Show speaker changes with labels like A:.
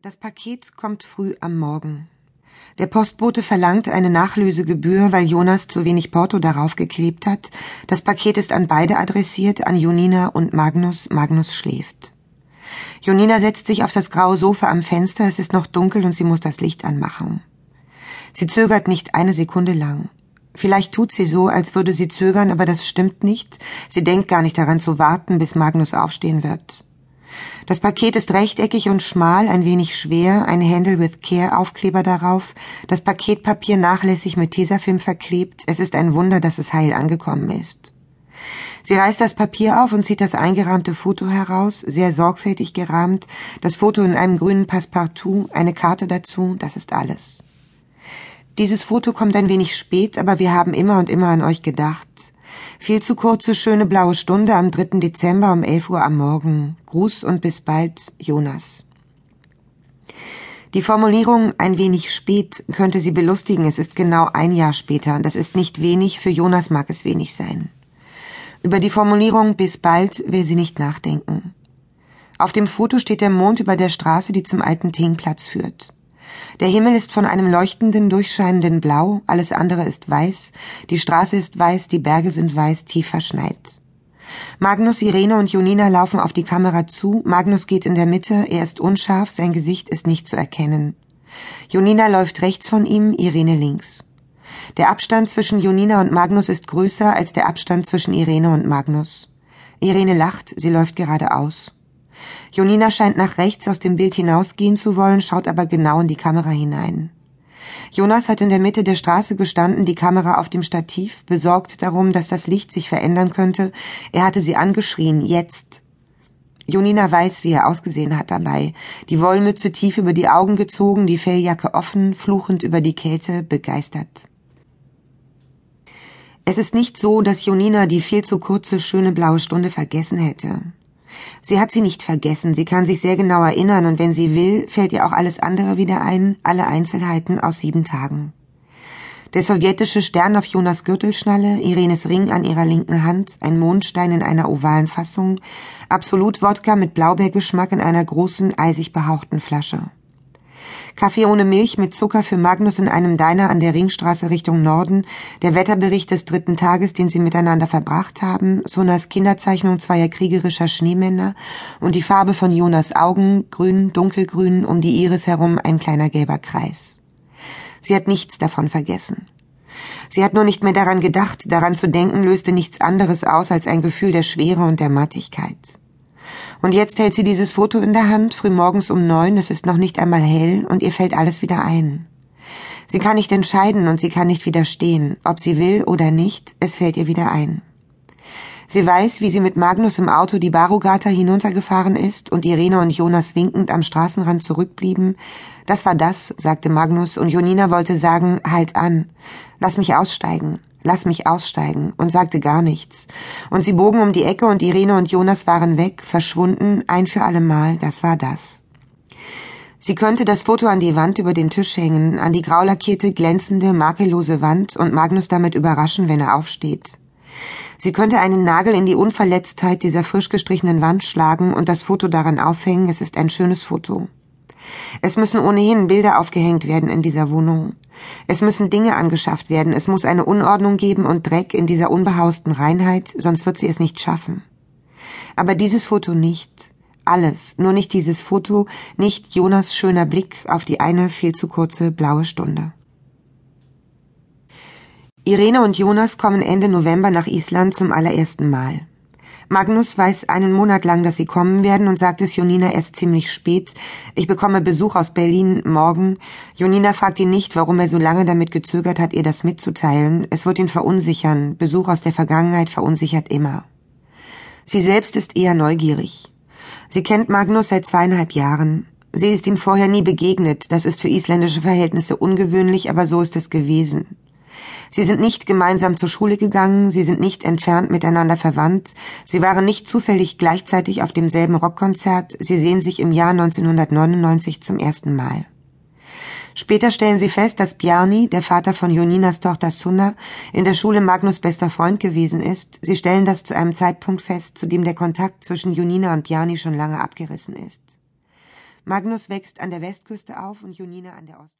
A: Das Paket kommt früh am Morgen. Der Postbote verlangt eine Nachlösegebühr, weil Jonas zu wenig Porto darauf geklebt hat. Das Paket ist an beide adressiert, an Jonina und Magnus. Magnus schläft. Jonina setzt sich auf das graue Sofa am Fenster, es ist noch dunkel und sie muss das Licht anmachen. Sie zögert nicht eine Sekunde lang. Vielleicht tut sie so, als würde sie zögern, aber das stimmt nicht. Sie denkt gar nicht daran zu warten, bis Magnus aufstehen wird. Das Paket ist rechteckig und schmal, ein wenig schwer, ein Handle with Care Aufkleber darauf, das Paketpapier nachlässig mit Tesafilm verklebt. Es ist ein Wunder, dass es heil angekommen ist. Sie reißt das Papier auf und zieht das eingerahmte Foto heraus, sehr sorgfältig gerahmt, das Foto in einem grünen Passepartout, eine Karte dazu, das ist alles. Dieses Foto kommt ein wenig spät, aber wir haben immer und immer an euch gedacht. Viel zu kurze, schöne blaue Stunde am 3. Dezember um 11 Uhr am Morgen. Gruß und bis bald, Jonas. Die Formulierung ein wenig spät könnte Sie belustigen. Es ist genau ein Jahr später. Das ist nicht wenig. Für Jonas mag es wenig sein. Über die Formulierung bis bald will sie nicht nachdenken. Auf dem Foto steht der Mond über der Straße, die zum alten Tingplatz führt. Der Himmel ist von einem leuchtenden, durchscheinenden Blau, alles andere ist weiß, die Straße ist weiß, die Berge sind weiß, tief verschneit. Magnus, Irene und Jonina laufen auf die Kamera zu, Magnus geht in der Mitte, er ist unscharf, sein Gesicht ist nicht zu erkennen. Jonina läuft rechts von ihm, Irene links. Der Abstand zwischen Jonina und Magnus ist größer als der Abstand zwischen Irene und Magnus. Irene lacht, sie läuft geradeaus. Jonina scheint nach rechts aus dem Bild hinausgehen zu wollen, schaut aber genau in die Kamera hinein. Jonas hat in der Mitte der Straße gestanden, die Kamera auf dem Stativ, besorgt darum, dass das Licht sich verändern könnte. Er hatte sie angeschrien, jetzt. Jonina weiß, wie er ausgesehen hat dabei. Die Wollmütze tief über die Augen gezogen, die Felljacke offen, fluchend über die Kälte, begeistert. Es ist nicht so, dass Jonina die viel zu kurze, schöne blaue Stunde vergessen hätte. Sie hat sie nicht vergessen, sie kann sich sehr genau erinnern, und wenn sie will, fällt ihr auch alles andere wieder ein, alle Einzelheiten aus sieben Tagen. Der sowjetische Stern auf Jonas Gürtelschnalle, Irenes Ring an ihrer linken Hand, ein Mondstein in einer ovalen Fassung, Absolut-Wodka mit Blaubeergeschmack in einer großen, eisig behauchten Flasche. Kaffee ohne Milch mit Zucker für Magnus in einem Diner an der Ringstraße Richtung Norden, der Wetterbericht des dritten Tages, den sie miteinander verbracht haben, Sonas Kinderzeichnung zweier kriegerischer Schneemänner und die Farbe von Jonas Augen, grün, dunkelgrün, um die Iris herum ein kleiner gelber Kreis. Sie hat nichts davon vergessen. Sie hat nur nicht mehr daran gedacht, daran zu denken löste nichts anderes aus als ein Gefühl der Schwere und der Mattigkeit. Und jetzt hält sie dieses Foto in der Hand, frühmorgens um neun, es ist noch nicht einmal hell, und ihr fällt alles wieder ein. Sie kann nicht entscheiden und sie kann nicht widerstehen, ob sie will oder nicht, es fällt ihr wieder ein. Sie weiß, wie sie mit Magnus im Auto die Barogata hinuntergefahren ist und Irene und Jonas winkend am Straßenrand zurückblieben. Das war das, sagte Magnus, und Jonina wollte sagen, halt an, lass mich aussteigen lass mich aussteigen und sagte gar nichts. Und sie bogen um die Ecke und Irene und Jonas waren weg, verschwunden, ein für allemal, das war das. Sie könnte das Foto an die Wand über den Tisch hängen, an die grau lackierte, glänzende, makellose Wand und Magnus damit überraschen, wenn er aufsteht. Sie könnte einen Nagel in die Unverletztheit dieser frisch gestrichenen Wand schlagen und das Foto daran aufhängen, es ist ein schönes Foto. Es müssen ohnehin Bilder aufgehängt werden in dieser Wohnung. Es müssen Dinge angeschafft werden, es muss eine Unordnung geben und Dreck in dieser unbehausten Reinheit, sonst wird sie es nicht schaffen. Aber dieses Foto nicht. Alles, nur nicht dieses Foto, nicht Jonas schöner Blick auf die eine viel zu kurze blaue Stunde. Irene und Jonas kommen Ende November nach Island zum allerersten Mal. Magnus weiß einen Monat lang, dass sie kommen werden und sagt es Jonina erst ziemlich spät. Ich bekomme Besuch aus Berlin morgen. Jonina fragt ihn nicht, warum er so lange damit gezögert hat, ihr das mitzuteilen. Es wird ihn verunsichern. Besuch aus der Vergangenheit verunsichert immer. Sie selbst ist eher neugierig. Sie kennt Magnus seit zweieinhalb Jahren. Sie ist ihm vorher nie begegnet. Das ist für isländische Verhältnisse ungewöhnlich, aber so ist es gewesen. Sie sind nicht gemeinsam zur Schule gegangen, sie sind nicht entfernt miteinander verwandt, sie waren nicht zufällig gleichzeitig auf demselben Rockkonzert, sie sehen sich im Jahr 1999 zum ersten Mal. Später stellen sie fest, dass Bjarni, der Vater von Joninas Tochter Sunna, in der Schule Magnus bester Freund gewesen ist. Sie stellen das zu einem Zeitpunkt fest, zu dem der Kontakt zwischen Jonina und Bjarni schon lange abgerissen ist. Magnus wächst an der Westküste auf und Jonina an der Ost